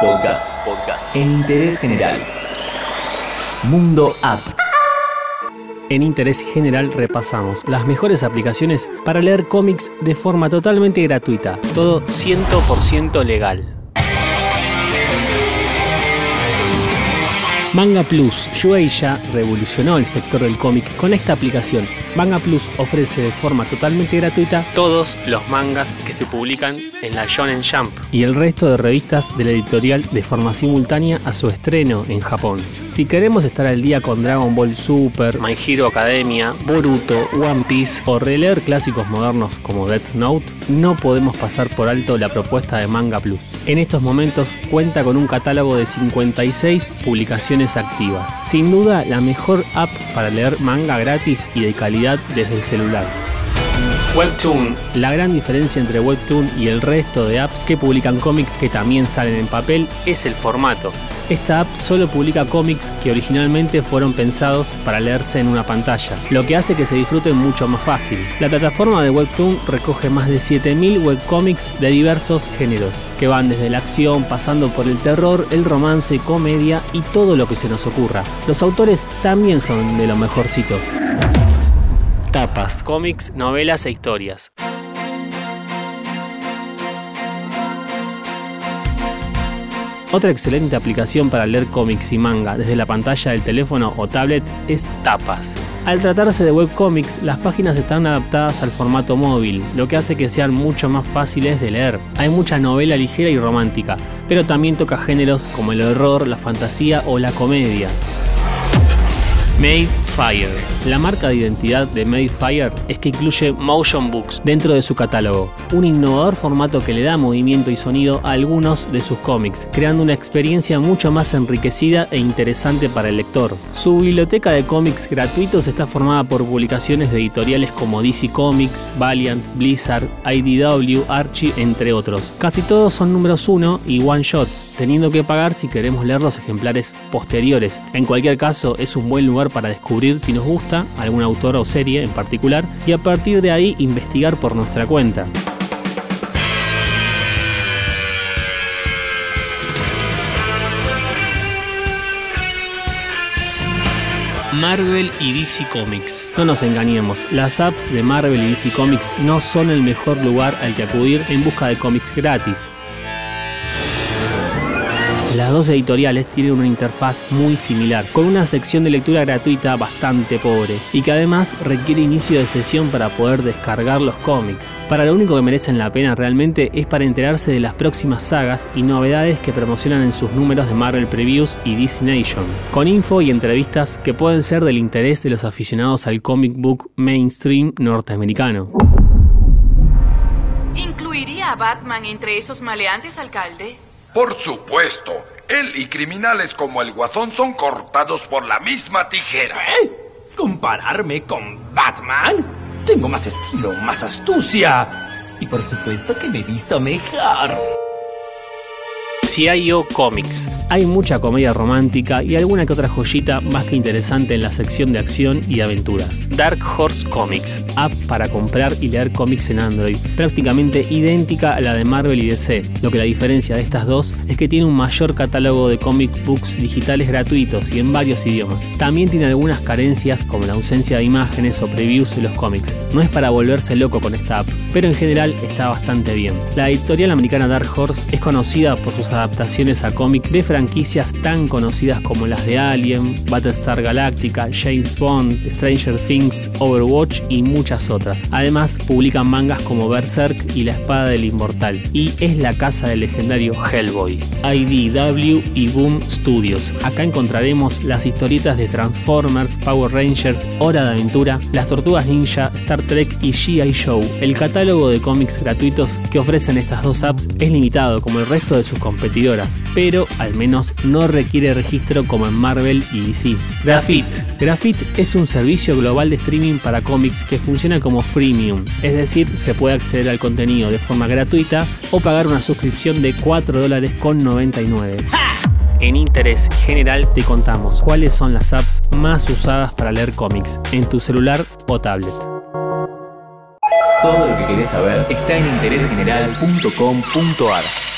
Podcast. Podcast. En interés general. Mundo App. En Interés General repasamos las mejores aplicaciones para leer cómics de forma totalmente gratuita. Todo 100% legal. Manga Plus, Shueisha revolucionó el sector del cómic con esta aplicación. Manga Plus ofrece de forma totalmente gratuita todos los mangas que se publican en la Shonen Jump y el resto de revistas de la editorial de forma simultánea a su estreno en Japón. Si queremos estar al día con Dragon Ball Super, My Hero Academia, Boruto, One Piece o releer clásicos modernos como Death Note, no podemos pasar por alto la propuesta de Manga Plus. En estos momentos cuenta con un catálogo de 56 publicaciones activas. Sin duda la mejor app para leer manga gratis y de calidad desde el celular. Webtoon. La gran diferencia entre Webtoon y el resto de apps que publican cómics que también salen en papel es el formato. Esta app solo publica cómics que originalmente fueron pensados para leerse en una pantalla, lo que hace que se disfruten mucho más fácil. La plataforma de Webtoon recoge más de 7.000 webcomics de diversos géneros, que van desde la acción, pasando por el terror, el romance, comedia y todo lo que se nos ocurra. Los autores también son de lo mejorcito. Tapas, cómics, novelas e historias. Otra excelente aplicación para leer cómics y manga desde la pantalla del teléfono o tablet es Tapas. Al tratarse de webcomics, las páginas están adaptadas al formato móvil, lo que hace que sean mucho más fáciles de leer. Hay mucha novela ligera y romántica, pero también toca géneros como el horror, la fantasía o la comedia. La marca de identidad de Made es que incluye motion books dentro de su catálogo, un innovador formato que le da movimiento y sonido a algunos de sus cómics, creando una experiencia mucho más enriquecida e interesante para el lector. Su biblioteca de cómics gratuitos está formada por publicaciones de editoriales como DC Comics, Valiant, Blizzard, IDW, Archie, entre otros. Casi todos son números 1 y one shots, teniendo que pagar si queremos leer los ejemplares posteriores. En cualquier caso, es un buen lugar para descubrir si nos gusta algún autor o serie en particular y a partir de ahí investigar por nuestra cuenta. Marvel y DC Comics. No nos engañemos, las apps de Marvel y DC Comics no son el mejor lugar al que acudir en busca de cómics gratis. Las dos editoriales tienen una interfaz muy similar, con una sección de lectura gratuita bastante pobre y que además requiere inicio de sesión para poder descargar los cómics. Para lo único que merecen la pena realmente es para enterarse de las próximas sagas y novedades que promocionan en sus números de Marvel Previews y DC Nation, con info y entrevistas que pueden ser del interés de los aficionados al comic book mainstream norteamericano. ¿Incluiría a Batman entre esos maleantes, alcalde? Por supuesto, él y criminales como el Guasón son cortados por la misma tijera. ¿Eh? ¿Compararme con Batman? Tengo más estilo, más astucia. Y por supuesto que me he visto mejor. CIO Comics. Hay mucha comedia romántica y alguna que otra joyita más que interesante en la sección de acción y aventuras. Dark Horse Comics, app para comprar y leer cómics en Android, prácticamente idéntica a la de Marvel y DC. Lo que la diferencia de estas dos es que tiene un mayor catálogo de comic books digitales gratuitos y en varios idiomas. También tiene algunas carencias como la ausencia de imágenes o previews de los cómics. No es para volverse loco con esta app, pero en general está bastante bien. La editorial americana Dark Horse es conocida por sus adaptaciones a cómic de franquicias tan conocidas como las de Alien, Battlestar Galactica, James Bond, Stranger Things, Overwatch y muchas otras. Además, publican mangas como Berserk y La Espada del Inmortal, y es la casa del legendario Hellboy. IDW y Boom Studios. Acá encontraremos las historietas de Transformers, Power Rangers, Hora de Aventura, Las Tortugas Ninja, Star Trek y G.I. Show. El catálogo de cómics gratuitos que ofrecen estas dos apps es limitado como el resto de sus competidoras, pero al menos no requiere registro como en Marvel y DC. Grafit. Grafit es un servicio global de streaming para cómics que funciona como freemium, es decir, se puede acceder al contenido de forma gratuita o pagar una suscripción de 4 dólares con 99. En Interés General te contamos cuáles son las apps más usadas para leer cómics en tu celular o tablet. Todo lo que querés saber está en interésgeneral.com.ar.